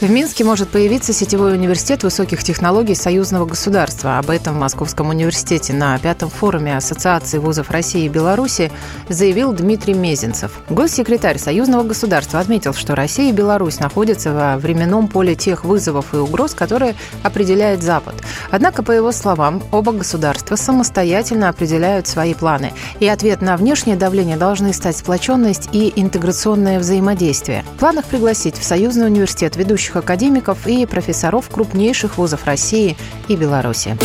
В Минске может появиться сетевой университет высоких технологий союзного государства. Об этом в Московском университете на пятом форуме Ассоциации вузов России и Беларуси заявил Дмитрий Мезенцев. Госсекретарь союзного государства отметил, что Россия и Беларусь находятся во временном поле тех вызовов и угроз, которые определяет Запад. Однако, по его словам, оба государства самостоятельно определяют свои планы. И ответ на внешнее давление должны стать сплоченность и интеграционное взаимодействие. В планах пригласить в союзный университет ведущих ведущих академиков и профессоров крупнейших вузов России и Беларуси.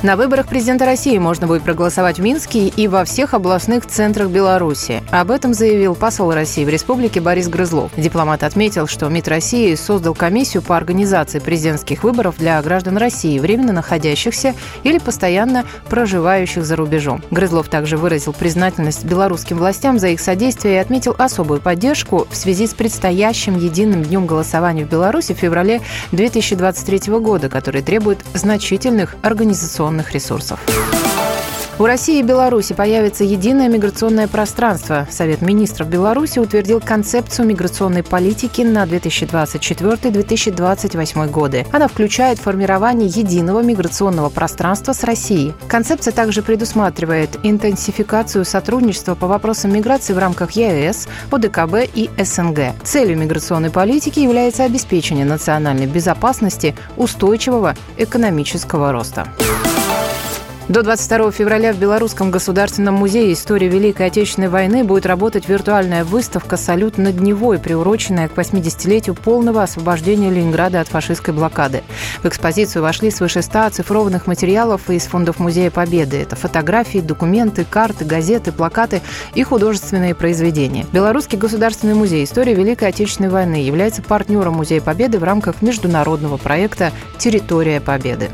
На выборах президента России можно будет проголосовать в Минске и во всех областных центрах Беларуси. Об этом заявил посол России в республике Борис Грызлов. Дипломат отметил, что МИД России создал комиссию по организации президентских выборов для граждан России, временно находящихся или постоянно проживающих за рубежом. Грызлов также выразил признательность белорусским властям за их содействие и отметил особую поддержку в связи с предстоящим единым днем голосования в Беларуси в феврале 2023 года, который требует значительных организационных миграционных ресурсов. У России и Беларуси появится единое миграционное пространство. Совет министров Беларуси утвердил концепцию миграционной политики на 2024-2028 годы. Она включает формирование единого миграционного пространства с Россией. Концепция также предусматривает интенсификацию сотрудничества по вопросам миграции в рамках ЕС, ОДКБ и СНГ. Целью миграционной политики является обеспечение национальной безопасности, устойчивого экономического роста. До 22 февраля в Белорусском государственном музее истории Великой Отечественной войны будет работать виртуальная выставка «Салют над Невой», приуроченная к 80-летию полного освобождения Ленинграда от фашистской блокады. В экспозицию вошли свыше 100 оцифрованных материалов из фондов Музея Победы. Это фотографии, документы, карты, газеты, плакаты и художественные произведения. Белорусский государственный музей истории Великой Отечественной войны является партнером Музея Победы в рамках международного проекта «Территория Победы».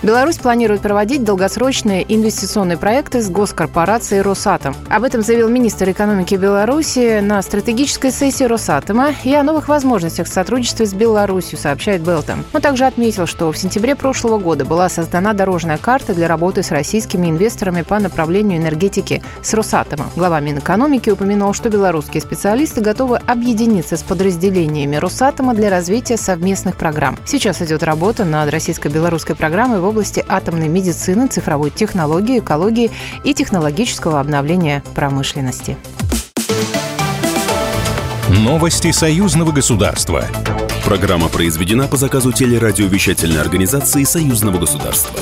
Беларусь планирует проводить долгосрочные инвестиционные проекты с госкорпорацией «Росатом». Об этом заявил министр экономики Беларуси на стратегической сессии «Росатома» и о новых возможностях сотрудничества с Беларусью, сообщает Белтон. Он также отметил, что в сентябре прошлого года была создана дорожная карта для работы с российскими инвесторами по направлению энергетики с «Росатомом». Глава Минэкономики упомянул, что белорусские специалисты готовы объединиться с подразделениями «Росатома» для развития совместных программ. Сейчас идет работа над российско-белорусской программой в области атомной медицины, цифровой технологии, экологии и технологического обновления промышленности. Новости союзного государства. Программа произведена по заказу телерадиовещательной организации союзного государства.